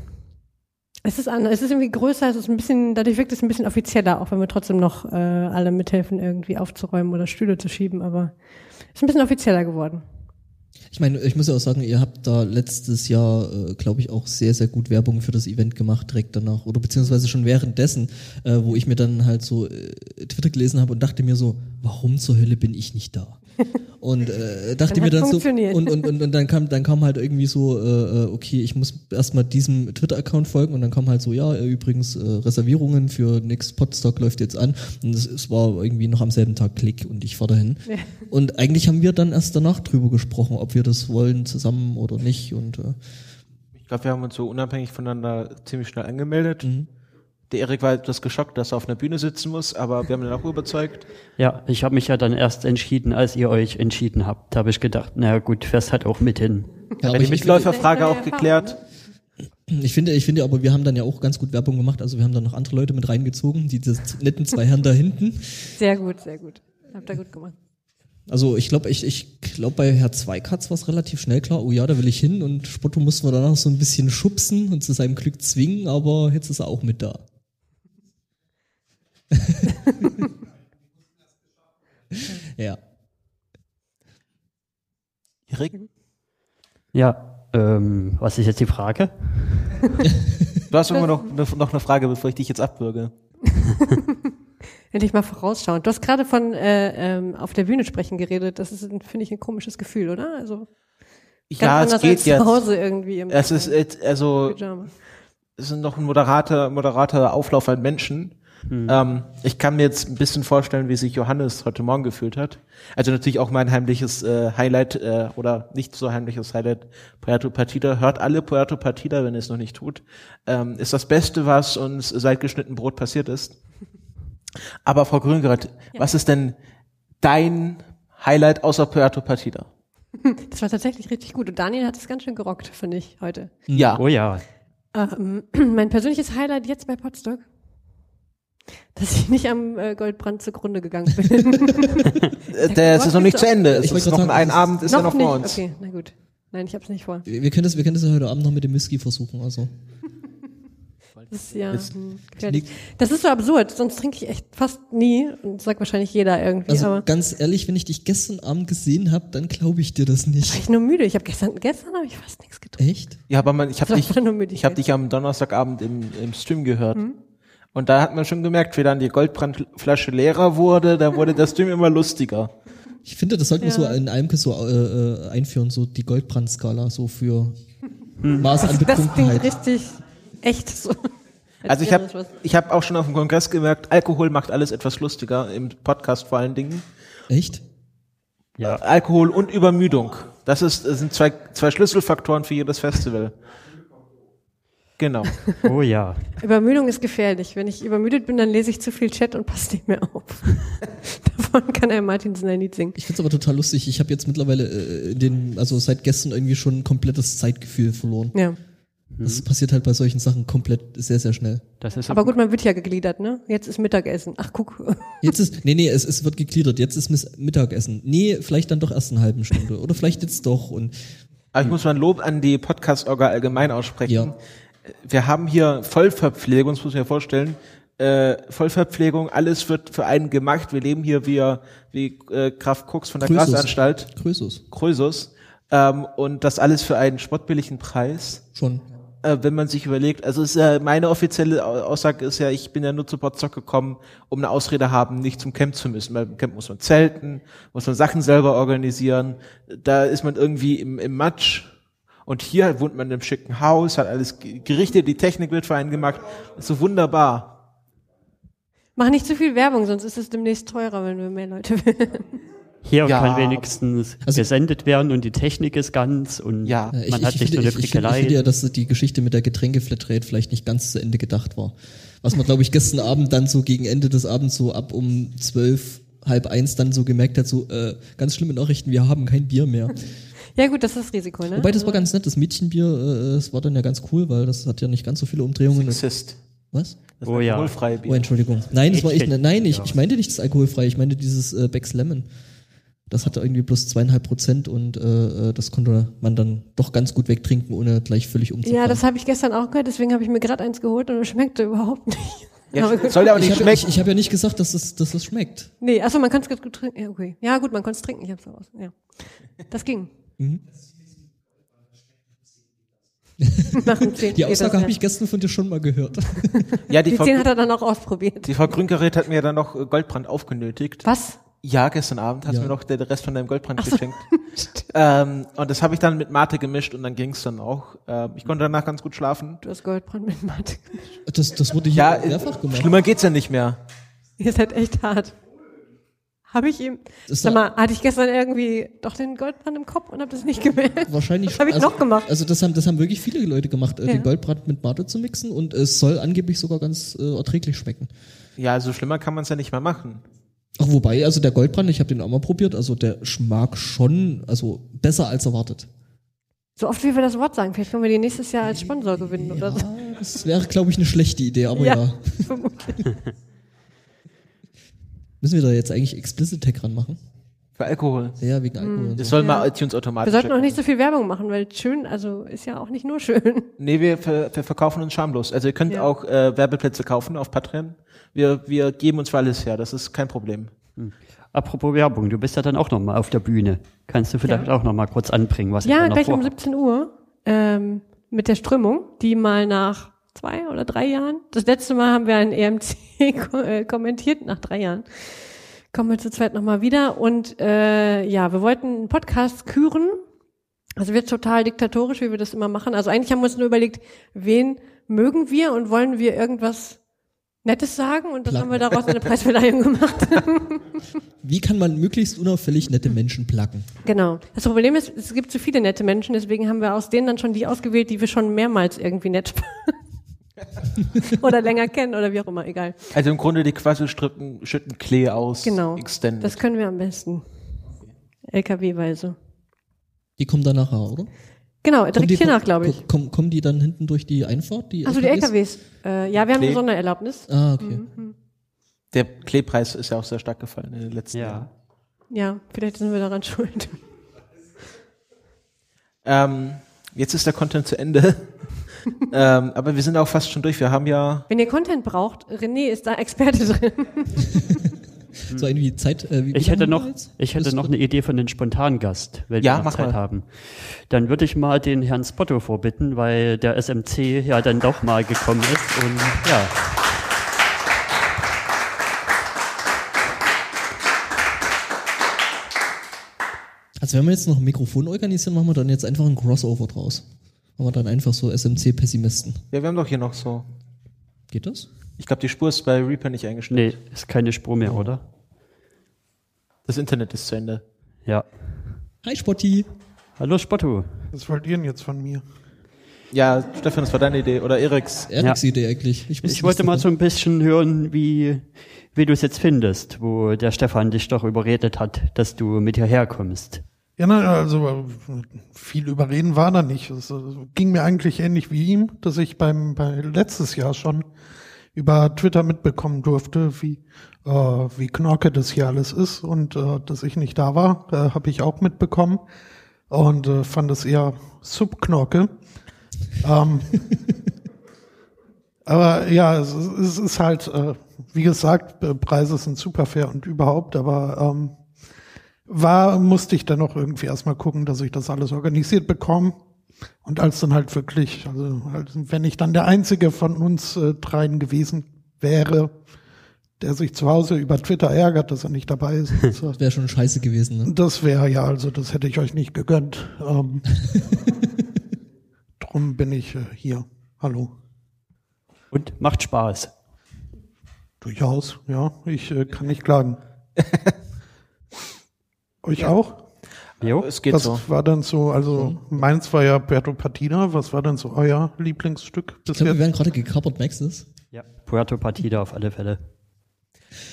es ist anders, es ist irgendwie größer, es ist ein bisschen, dadurch wirkt es ein bisschen offizieller, auch wenn wir trotzdem noch äh, alle mithelfen, irgendwie aufzuräumen oder Stühle zu schieben, aber es ist ein bisschen offizieller geworden. Ich meine, ich muss ja auch sagen, ihr habt da letztes Jahr, äh, glaube ich, auch sehr, sehr gut Werbung für das Event gemacht, direkt danach. Oder beziehungsweise schon währenddessen, äh, wo ich mir dann halt so äh, Twitter gelesen habe und dachte mir so, warum zur Hölle bin ich nicht da? Und äh, dachte Dann mir dann so, und, und, und, und dann kam dann kam halt irgendwie so, äh, äh, okay, ich muss erstmal diesem Twitter-Account folgen und dann kam halt so, ja, äh, übrigens, äh, Reservierungen für Next Podstock läuft jetzt an. Und es, es war irgendwie noch am selben Tag Klick und ich fahr dahin. Und eigentlich haben wir dann erst danach drüber gesprochen, ob wir das wollen zusammen oder nicht. Und äh, Ich glaube, wir haben uns so unabhängig voneinander ziemlich schnell angemeldet. Der Erik war etwas geschockt, dass er auf einer Bühne sitzen muss, aber wir haben ihn auch überzeugt. Ja, ich habe mich ja dann erst entschieden, als ihr euch entschieden habt. Da habe ich gedacht, na gut, fährst halt auch mit hin. ja, aber die Mitläuferfrage auch geklärt. ich finde, ich finde, aber wir haben dann ja auch ganz gut Werbung gemacht. Also wir haben dann noch andere Leute mit reingezogen, die das netten zwei Herren da hinten. Sehr gut, sehr gut. Habt ihr gut gemacht. Also ich glaube, ich, ich glaube bei Herr Zweikatz war es relativ schnell klar, oh ja, da will ich hin und Spotto mussten wir danach so ein bisschen schubsen und zu seinem Glück zwingen, aber jetzt ist er auch mit da. Ja. Erik? Ja, ähm, was ist jetzt die Frage? Du hast immer noch, noch eine Frage, bevor ich dich jetzt abwürge. [LAUGHS] Endlich mal vorausschauend. Du hast gerade von äh, ähm, auf der Bühne sprechen geredet. Das ist, finde ich, ein komisches Gefühl, oder? Also ganz Ja, es anders geht als jetzt. zu Hause irgendwie im Es ist, also, Pyjama. es ist noch ein moderater, moderater Auflauf an Menschen. Ähm, ich kann mir jetzt ein bisschen vorstellen, wie sich Johannes heute Morgen gefühlt hat. Also natürlich auch mein heimliches äh, Highlight äh, oder nicht so heimliches Highlight Puerto Partida. Hört alle Puerto Partida, wenn ihr es noch nicht tut. Ähm, ist das Beste, was uns seit geschnitten Brot passiert ist. Aber Frau Grüngerath, was ist denn dein Highlight außer Puerto Partida? [LAUGHS] Das war tatsächlich richtig gut. Und Daniel hat es ganz schön gerockt, finde ich, heute. Ja. Oh ja, Ähm, [CLEARS THROAT] mein persönliches Highlight jetzt bei Potsdok, dass ich nicht am äh, Goldbrand zugrunde gegangen bin. [LAUGHS] Äh, Der es ist noch nicht zu Ende. Es Ich wollte ist noch gerade ein Abend, ist ja noch nicht. vor uns. Okay, na gut. Nein, ich habe es nicht vor. Wir können das, wir können das ja heute Abend noch mit dem Whisky versuchen, also. Das ist ja hm, gefährlich. Das ist so absurd. Sonst trinke ich echt fast nie. Und das sagt wahrscheinlich jeder irgendwie. Also aber ganz ehrlich, wenn ich dich gestern Abend gesehen habe, dann glaube ich dir das war nicht. ich nur müde. Ich habe gestern, gestern habe ich fast nichts getrunken. Echt? Ja, aber man, ich habe Das war dich, einfach nur Müdigkeit. ich habe dich am Donnerstagabend im, im Stream gehört. Und da hat man schon gemerkt, wie dann die Goldbrandflasche leerer wurde, da wurde der Stream immer lustiger. Ich finde, das sollten wir Ja. so in Almke so äh, äh, einführen, so die Goldbrandskala, so für Hm. Maß an Das klingt Betrunkenheit. richtig echt so. Als Also ich habe das ich hab auch schon auf dem Kongress gemerkt, Alkohol macht alles etwas lustiger, im Podcast vor allen Dingen. Echt? ja. Alkohol und Übermüdung. Das, ist, das sind zwei, zwei Schlüsselfaktoren für jedes Festival. Genau. [LAUGHS] Oh ja. Übermüdung ist gefährlich. Wenn ich übermüdet bin, dann lese ich zu viel Chat und passe nicht mehr auf. [LAUGHS] Davon kann Herr Martinsen ein Lied singen. Ich find's aber total lustig. Ich habe jetzt mittlerweile äh, den, also seit gestern irgendwie schon ein komplettes Zeitgefühl verloren. Ja. Das passiert halt bei solchen Sachen komplett sehr, sehr schnell. Das ist Aber gut, man wird ja gegliedert, ne? Jetzt ist Mittagessen. Ach, guck. [LAUGHS] Jetzt ist, nee, nee, es, es wird gegliedert. Jetzt ist Miss- Mittagessen. Nee, vielleicht dann doch erst eine halbe Stunde. Oder vielleicht jetzt doch. Und Aber ich muss mal ein Lob an die Podcast-Orga allgemein aussprechen. Ja. Wir haben hier Vollverpflegung, das muss ich mir vorstellen. Äh, Vollverpflegung, alles wird für einen gemacht. Wir leben hier wie, wie äh, Graf Kux von der Krösus. Glasanstalt, Krösus. Krösus. Ähm, und das alles für einen spottbilligen Preis. Schon. äh, wenn man sich überlegt, also ist ja meine offizielle Au- Aussage ist ja, ich bin ja nur zu Potsdok gekommen, um eine Ausrede haben, nicht zum Camp zu müssen. Weil im Camp muss man zelten, muss man Sachen selber organisieren, da ist man irgendwie im, im Matsch. Und hier wohnt man in einem schicken Haus, hat alles ge- gerichtet, die Technik wird für einen gemacht. ist so wunderbar. Mach nicht zu viel Werbung, sonst ist es demnächst teurer, wenn wir mehr Leute [LAUGHS] will. Hier Ja. kann wenigstens Also- gesendet werden und die Technik ist ganz und Ja. Äh, man hat nicht finde, so eine ich, ich, finde, ich Frickelei. finde ja, dass die Geschichte mit der Getränkeflatrate vielleicht nicht ganz zu Ende gedacht war. Was man, glaube ich, gestern Abend dann so gegen Ende des Abends so ab um zwölf, halb eins dann so gemerkt hat, so äh, ganz schlimme Nachrichten, wir haben kein Bier mehr. Ja gut, das ist das Risiko, ne? Wobei das war ganz nett, das Mädchenbier, äh, das war dann ja ganz cool, weil das hat ja nicht ganz so viele Umdrehungen. Sexist. Was? Das Oh ja. alkoholfreie Bier. Oh, Entschuldigung. Nein, das war ich, Mädchen. nein, ich, ich meinte nicht das alkoholfrei, ich meinte dieses äh, Becks Lemon. Das hatte irgendwie bloß zweieinhalb Prozent und äh, äh, das konnte man dann doch ganz gut wegtrinken, ohne gleich völlig umzufallen. ja, das habe ich gestern auch gehört, deswegen habe ich mir gerade eins geholt und es schmeckte überhaupt nicht. Ja, soll ja auch ich nicht habe ich, schmecken. ich hab ja nicht gesagt, dass es, dass es schmeckt. Nee, achso, man kann es gut trinken. Ja, okay. Ja, gut, man konnte es trinken, ich hab's raus. Ja. Das ging. Mhm. Nach dem 10. [LAUGHS] Die Aussage habe ich gestern von dir schon mal gehört. [LAUGHS] Ja, die, Die Frau, 10 hat er dann auch ausprobiert. die Frau Grüngerät hat mir dann noch äh, Goldbrand aufgenötigt. Was? Ja, gestern Abend hast Ja. du mir noch den Rest von deinem Goldbrand geschenkt. [LAUGHS] ähm, und das habe ich dann mit Mate gemischt und dann ging's dann auch. Ähm, ich konnte danach ganz gut schlafen. Du hast Goldbrand mit Mathe. Das, das wurde hier Ja, mehrfach gemacht. schlimmer geht's ja nicht mehr. Ihr seid echt hart. Habe ich ihm. Sag mal, hatte ich gestern irgendwie doch den Goldbrand im Kopf und habe das nicht gemerkt? Wahrscheinlich Was habe ich also, noch gemacht? Also das haben, das haben wirklich viele Leute gemacht, äh, Ja. den Goldbrand mit Mate zu mixen und es soll angeblich sogar ganz äh, erträglich schmecken. Ja, also schlimmer kann man's ja nicht mehr machen. Ach, wobei, also der Goldbrand, ich habe den auch mal probiert, also der schmeckt schon, also besser als erwartet. So oft wie wir das Wort sagen, vielleicht können wir die nächstes Jahr als Sponsor gewinnen oder so. Ja, das wäre, glaube ich, eine schlechte Idee, aber Ja. ja. [LAUGHS] Vermutlich. [LAUGHS] Müssen wir da jetzt eigentlich Explicit Tag ranmachen? Für Alkohol. Ja, wegen Alkohol. und Das so. soll mal Ja. iTunes automatisch. Wir sollten auch nicht so viel Werbung machen, weil schön, also ist ja auch nicht nur schön. Nee, wir, ver wir verkaufen uns schamlos. Also ihr könnt Ja. auch äh, Werbeplätze kaufen auf Patreon. Wir, wir geben uns für alles her. Das ist kein Problem. Apropos Werbung, du bist ja dann auch noch mal auf der Bühne. Kannst du vielleicht auch noch mal kurz anbringen, was ich Ja, da noch gleich um vorhab? 17 Uhr ähm, mit der Strömung, die mal nach zwei oder drei Jahren, das letzte Mal haben wir ein EMC [LAUGHS] äh, kommentiert, nach drei Jahren, kommen wir zu zweit nochmal wieder und äh, ja, wir wollten einen Podcast küren, also wird total diktatorisch, wie wir das immer machen, also eigentlich haben wir uns nur überlegt, wen mögen wir und wollen wir irgendwas Nettes sagen und dann Placken. haben wir daraus eine Preisverleihung gemacht. [LAUGHS] Wie kann man möglichst unauffällig nette Menschen placken? Genau. Das Problem ist, es gibt zu viele nette Menschen, deswegen haben wir aus denen dann schon die ausgewählt, die wir schon mehrmals irgendwie nett [LAUGHS] [LAUGHS] oder länger kennen oder wie auch immer, egal. Also im Grunde die Quasselstrippen schütten Klee aus. Genau. Extended. Das können wir am besten. LKW-weise. Die kommen dann nachher, oder? Genau, direkt die, hier nach, glaube ich. ko- Kommen, kommen die dann hinten durch die Einfahrt? Die Also die LKWs. Äh, ja, wir haben Klee. eine Sondererlaubnis. Ah, okay. Mhm. Der Kleepreis ist ja auch sehr stark gefallen in den letzten Jahren. Ja. Ja, vielleicht sind wir daran schuld. Ähm, jetzt ist der Content zu Ende. [LAUGHS] ähm, aber wir sind auch fast schon durch. Wir haben ja, Wenn ihr Content braucht, René ist da Experte drin. [LAUGHS] So irgendwie Zeit. Äh, Ich hätte noch, ich hätte noch eine Idee für einen Spontangast, wenn Ja, wir noch Zeit mal. haben. Dann würde ich mal den Herrn Spotto vorbitten, weil der SMC ja dann doch mal gekommen ist und ja. Also wenn wir jetzt noch ein Mikrofon organisieren, machen wir dann jetzt einfach ein Crossover draus. Machen wir dann einfach so SMC-Pessimisten. ja, wir haben doch hier noch so. Geht das? Ich glaube, die Spur ist bei Reaper nicht eingestellt. Nee, ist keine Spur mehr, oder? Das Internet ist zu Ende. Ja. Hi Spotti. Hallo Spotto. Was wollt ihr denn jetzt von mir? Ja, Stefan, das war deine Idee. Oder Eriks. Eriks Idee eigentlich. wusste Ich wollte mal so ein bisschen hören, wie, wie du es jetzt findest, wo der Stefan dich doch überredet hat, dass du mit hierher kommst. Ja, also viel überreden war da nicht. Es äh, ging mir eigentlich ähnlich wie ihm, dass ich beim bei letztes Jahr schon über Twitter mitbekommen durfte, wie äh, wie Knorke das hier alles ist und äh, dass ich nicht da war, äh, habe ich auch mitbekommen und äh, fand es eher Subknorke. ähm, [LAUGHS] aber ja, es, ist- es ist halt, äh, wie gesagt, Preise sind super fair und überhaupt, aber ähm, war, musste ich dann noch irgendwie erstmal gucken, dass ich das alles organisiert bekomme. Und als dann halt wirklich, also halt, wenn ich dann der einzige von uns äh, dreien gewesen wäre, der sich zu Hause über Twitter ärgert, dass er nicht dabei ist, [LAUGHS] das, Das wäre schon scheiße gewesen, ne? das wäre ja, also das hätte ich euch nicht gegönnt. Ähm, [LAUGHS] drum bin ich äh, hier. Hallo. Und macht Spaß. Durchaus, ja. Ich äh, kann nicht klagen. [LAUGHS] Euch auch? Jo. Es geht Was so. war dann so, also meins war ja Berto Patina, was war dann so euer Lieblingsstück bis Ich glaube, wir jetzt? werden gerade gekappert, Maxis. Ja. Puerto Partida auf alle Fälle.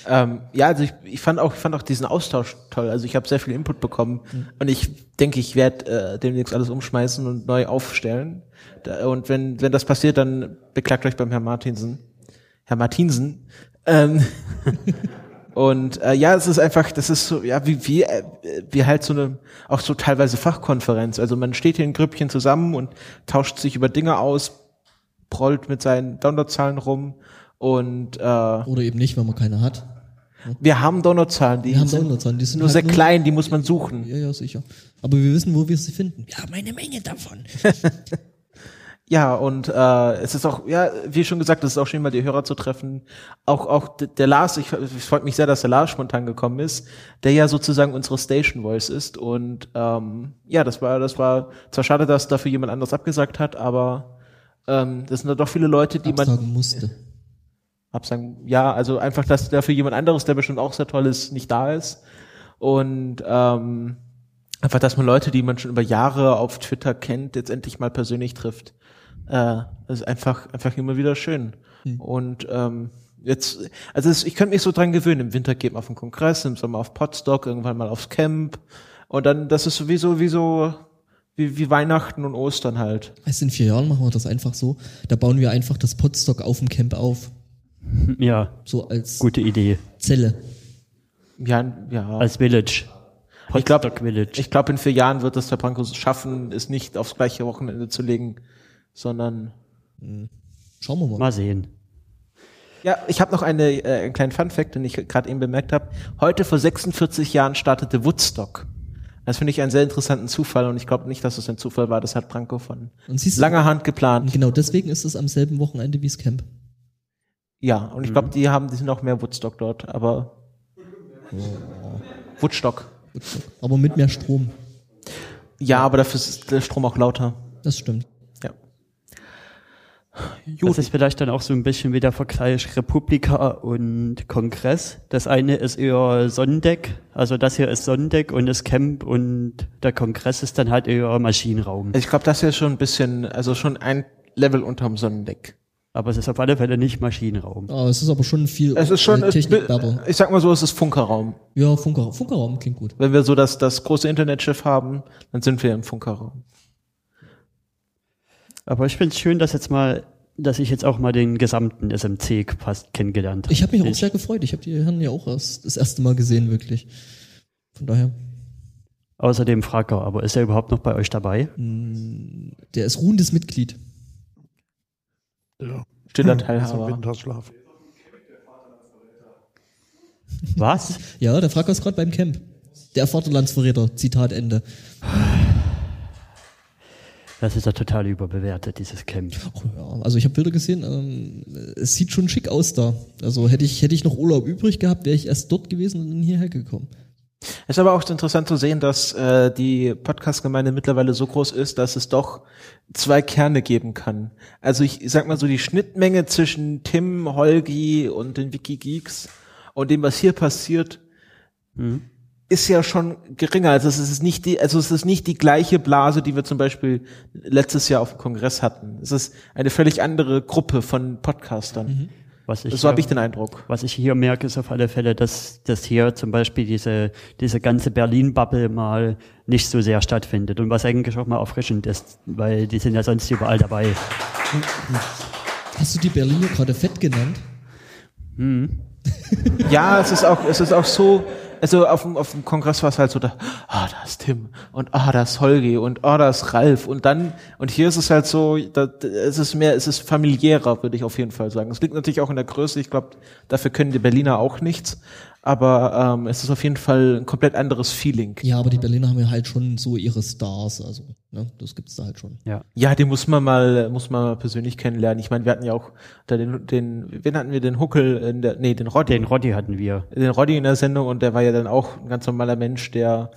Ähm, ja, also ich, ich fand auch, ich fand auch diesen Austausch toll. Also ich habe sehr viel Input bekommen und ich denke, ich werde äh, demnächst alles umschmeißen und neu aufstellen. Da, und wenn wenn das passiert, dann beklagt euch beim Herrn Martinsen, Herr Martinsen. Ähm, [LAUGHS] [LAUGHS] und äh, ja, es ist einfach, das ist so, ja, wie wie äh, wie halt so eine auch so teilweise Fachkonferenz. Also man steht hier in Grüppchen zusammen und tauscht sich über Dinge aus, prollt mit seinen Downloadzahlen rum und äh, Oder eben nicht, wenn man keine hat. wir haben Downloadzahlen, die Wir haben sind Downloadzahlen, die sind nur halt sehr nur- klein, die muss man suchen. Ja, ja, sicher. Aber wir wissen, wo wir sie finden. Wir haben eine Menge davon. [LAUGHS] Ja, und äh, es ist auch, ja, wie schon gesagt, es ist auch schön, mal die Hörer zu treffen. Auch auch der Lars, ich, ich freut mich sehr, dass der Lars spontan gekommen ist, der ja sozusagen unsere Station Voice ist. Und ähm, ja, das war, das war zwar schade, dass dafür jemand anderes abgesagt hat, aber ähm, das sind da doch viele Leute, die man Absagen musste. absagen. Ja, also einfach, dass dafür jemand anderes, der bestimmt auch sehr toll ist, nicht da ist. Und ähm, einfach, dass man Leute, die man schon über Jahre auf Twitter kennt, jetzt endlich mal persönlich trifft. Äh, das ist einfach, einfach immer wieder schön. Und ähm, jetzt, also es, ich könnte mich so dran gewöhnen. Im Winter geht man auf den Kongress, im Sommer auf Podstock, irgendwann mal aufs Camp. Und dann, das ist sowieso wie so, wie, wie Weihnachten und Ostern halt. Heißt, in vier Jahren machen wir das einfach so. Da bauen wir einfach das Podstock auf dem Camp auf. [LAUGHS] Ja, So als gute Idee. Zelle. Ja, ja. Als Village. Ich glaube, Potsdok Village. ich glaube, in vier Jahren wird es der Brankos schaffen, es nicht aufs gleiche Wochenende zu legen, sondern Schauen wir mal. Mal sehen. ja, ich habe noch eine, äh, einen kleinen Fun-Fact, den ich gerade eben bemerkt habe. Heute vor 46 Jahren startete Woodstock. Das finde ich einen sehr interessanten Zufall und ich glaube nicht, dass es ein Zufall war. Das hat Branko von langer Hand geplant. genau deswegen ist es am selben Wochenende wie das Camp. Ja, und ich glaube, die haben, die sind noch mehr Woodstock dort, aber Woodstock. Woodstock. Aber mit mehr Strom. Ja, aber dafür ist der Strom auch lauter. Das stimmt. Ja. Das ist vielleicht dann auch so ein bisschen wie der Vergleich Republika und Kongress. Das eine ist eher Sonnendeck, also das hier ist Sonnendeck und das Camp und der Kongress ist dann halt eher Maschinenraum. Ich glaube, das hier ist schon ein bisschen, also schon ein Level unterm Sonnendeck. Aber es ist auf alle Fälle nicht Maschinenraum. Ah, es ist aber schon viel Es ist schon, es, Technikbabble. ich sag mal so, es ist Funkerraum. Ja, Funker, Funkerraum klingt gut. Wenn wir so das, das große Internetschiff haben, dann sind wir im Funkerraum. Aber ich finde es schön, dass jetzt mal, dass ich jetzt auch mal den gesamten SMC fast kennengelernt habe. Ich habe mich auch sehr gefreut. Ich habe die Herren ja auch erst das erste Mal gesehen, wirklich. Von daher, Außerdem Fracker, aber ist er überhaupt noch bei euch dabei? der ist ruhendes Mitglied. Ja. Stiller Also Teilhaber. Winterschlaf. Was? [LAUGHS] Ja, der Fracker ist gerade beim Camp. Der Vaterlandsverräter, Zitat Ende. [LAUGHS] Das ist ja total überbewertet, dieses Camp. Ach, ja, also ich habe Bilder gesehen, ähm, es sieht schon schick aus da. Also hätte ich, hätte ich noch Urlaub übrig gehabt, wäre ich erst dort gewesen und dann hierher gekommen. Es ist aber auch interessant zu sehen, dass äh, die Podcast-Gemeinde mittlerweile so groß ist, dass es doch zwei Kerne geben kann. Also ich sag mal so, die Schnittmenge zwischen Tim, Holgi und den Wikigeeks und dem, was hier passiert, ist ja schon geringer. Also es ist nicht die, also es ist nicht die gleiche Blase, die wir zum Beispiel letztes Jahr auf dem Kongress hatten. Es ist eine völlig andere Gruppe von Podcastern. Was ich So habe hier- ich den Eindruck. Was ich hier merke, ist auf alle Fälle, dass, dass hier zum Beispiel diese, diese ganze Berlin-Bubble mal nicht so sehr stattfindet und was eigentlich auch mal erfrischend ist, weil die sind ja sonst überall dabei. Hast du die Berliner gerade fett genannt? Ja, es ist auch, es ist auch so, also auf dem, auf dem Kongress war es halt so, da, ah, da ist Tim und ah, da ist Holgi und ah, da ist Ralf und dann, und hier ist es halt so, da, es ist mehr, es ist familiärer, würde ich auf jeden Fall sagen. Es liegt natürlich auch in der Größe, ich glaube, dafür können die Berliner auch nichts, aber ähm, es ist auf jeden Fall ein komplett anderes Feeling. Ja, aber die Berliner haben ja halt schon so ihre Stars, also, ne, das gibt's da halt schon. Ja. Ja, die muss man mal, muss man mal persönlich kennenlernen. Ich meine, wir hatten ja auch da den, den, wen hatten wir, den Huckel in der, nee, den Roddy. Den Roddy hatten wir. den Roddy in der Sendung und der war ja dann auch ein ganz normaler Mensch, der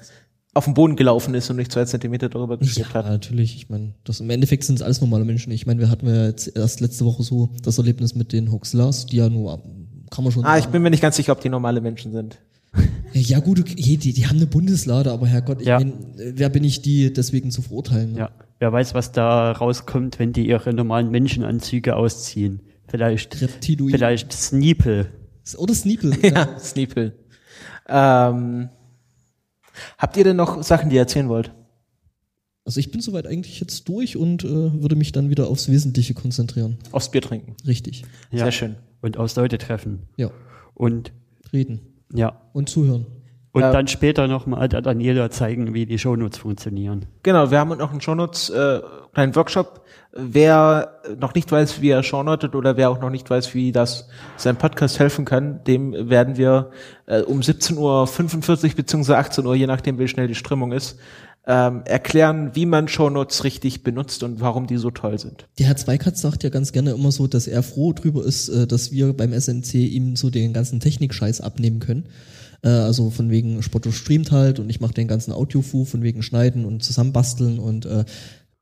auf den Boden gelaufen ist und nicht zwei Zentimeter darüber Ja, geschwebt hat. natürlich. Ich meine, das im Endeffekt sind es alles normale Menschen. Ich meine, wir hatten ja jetzt erst letzte Woche so das Erlebnis mit den Hoxlers, die ja nur, kann man schon Ah, ich sagen. bin mir nicht ganz sicher, ob die normale Menschen sind. Ja gut, okay, die, die haben eine Bundeslade, aber Herrgott, ich Ja. mein, äh, wer bin ich, die deswegen zu verurteilen? ne? Ja. Wer weiß, was da rauskommt, wenn die ihre normalen Menschenanzüge ausziehen. Vielleicht, Reptiloid. vielleicht Sneeple. Oder Sneeple. [LAUGHS] Ja, Sneeple. Ähm, habt ihr denn noch Sachen, die ihr erzählen wollt? Also ich bin soweit eigentlich jetzt durch und äh, würde mich dann wieder aufs Wesentliche konzentrieren. Aufs Bier trinken. Richtig. Ja. Sehr schön. Und aus Leute treffen. Ja. Und, Reden ja. und zuhören. Und Ja. dann später nochmal der Daniela zeigen, wie die Shownotes funktionieren. Genau, wir haben noch einen Shownotes, äh, kleinen Workshop. Wer noch nicht weiß, wie er shownotet oder wer auch noch nicht weiß, wie das sein Podcast helfen kann, dem werden wir äh, um 17.45 Uhr beziehungsweise 18 Uhr, je nachdem wie schnell die Strömung ist, ähm, erklären, wie man Shownotes richtig benutzt und warum die so toll sind. Der Herr Zweikatz sagt ja ganz gerne immer so, dass er froh drüber ist, äh, dass wir beim SNC ihm so den ganzen Technikscheiß abnehmen können. Äh, Also von wegen Spotto streamt halt und ich mache den ganzen Audiofu, von wegen Schneiden und zusammenbasteln und äh,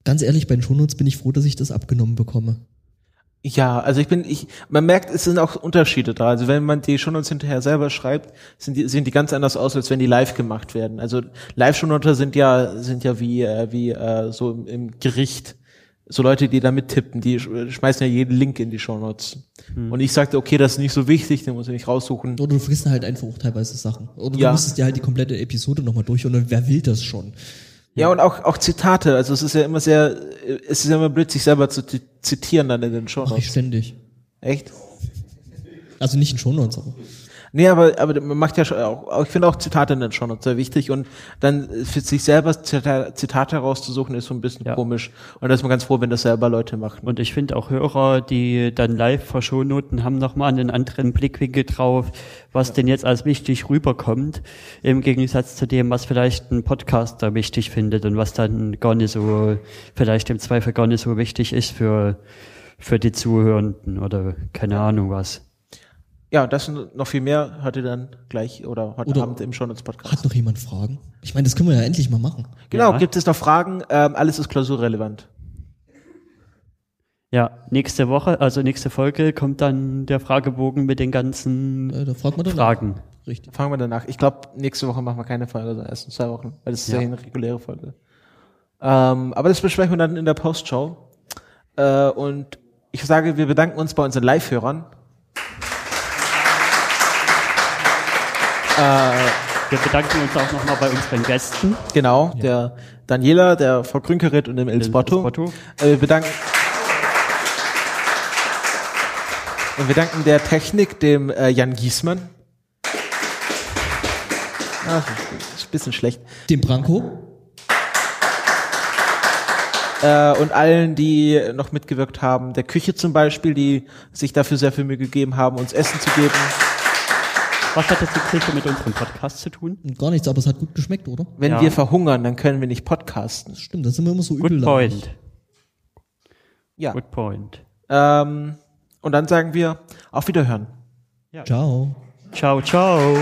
ganz ehrlich, bei den Shownotes bin ich froh, dass ich das abgenommen bekomme. Ja, also ich bin, ich, man merkt, es sind auch Unterschiede da. Also wenn man die Shownotes hinterher selber schreibt, sind die, sehen die ganz anders aus, als wenn die live gemacht werden. Also Live-Shownoter sind ja, sind ja wie, äh, wie äh, so im, im Gericht. So Leute, die da mittippen, die sch- schmeißen ja jeden Link in die Shownotes. Und ich sagte, okay, das ist nicht so wichtig, den muss ich nicht raussuchen. Oder du vergisst halt einfach auch teilweise Sachen. Oder Ja. du musstest dir halt die komplette Episode nochmal durch und wer will das schon? Ja, und auch, auch Zitate. Also es ist ja immer sehr, es ist ja immer blöd, sich selber zu ti- zitieren dann in den Mach ich Shownotes. ständig. Echt? Also nicht in Shownotes, aber. Nee, aber, aber man macht ja schon auch, ich finde auch Zitate in den Shownotes sehr wichtig und dann für sich selber Zita- Zitate herauszusuchen ist so ein bisschen Ja. komisch. Und da ist man ganz froh, wenn das selber Leute machen. Und ich finde auch Hörer, die dann live vor Shownoten haben nochmal einen anderen Blickwinkel drauf, was denn jetzt als wichtig rüberkommt, im Gegensatz zu dem, was vielleicht ein Podcaster wichtig findet und was dann gar nicht so, vielleicht im Zweifel gar nicht so wichtig ist für, für die Zuhörenden oder keine Ahnung was. Ja, das und noch viel mehr hört ihr dann gleich oder heute Oder- Abend im Shownotes Podcast. Hat noch jemand Fragen? Ich meine, das können wir ja endlich mal machen. Genau, Ja. gibt es noch Fragen? Ähm, alles ist klausurrelevant. Ja, nächste Woche, also nächste Folge kommt dann der Fragebogen mit den ganzen Äh, da fragt man dann Fragen. Richtig. Fangen wir danach. Ich glaube, nächste Woche machen wir keine Folge, sondern erst in zwei Wochen, weil das ist ja, Ja. eine reguläre Folge. Ähm, aber das besprechen wir dann in der Postshow. Äh, und ich sage, wir bedanken uns bei unseren Live-Hörern. Wir bedanken uns auch nochmal bei unseren Gästen. Genau, der Daniela, der Frau Grünkerit und dem El Spotto. Äh, wir bedanken und wir danken der Technik dem äh, Jan Giesmann. Ah, ist ein bisschen schlecht. Dem Branko. Äh, und allen, die noch mitgewirkt haben, der Küche zum Beispiel, die sich dafür sehr viel Mühe gegeben haben, uns Essen zu geben. Was hat jetzt die mit unserem Podcast zu tun? Gar nichts, aber es hat gut geschmeckt, oder? Wenn Ja. wir verhungern, dann können wir nicht podcasten. Stimmt, da sind wir immer so Good übel. point. Ja. Good point. Ähm, und dann sagen wir auf Wiederhören. Ciao. Ciao, ciao.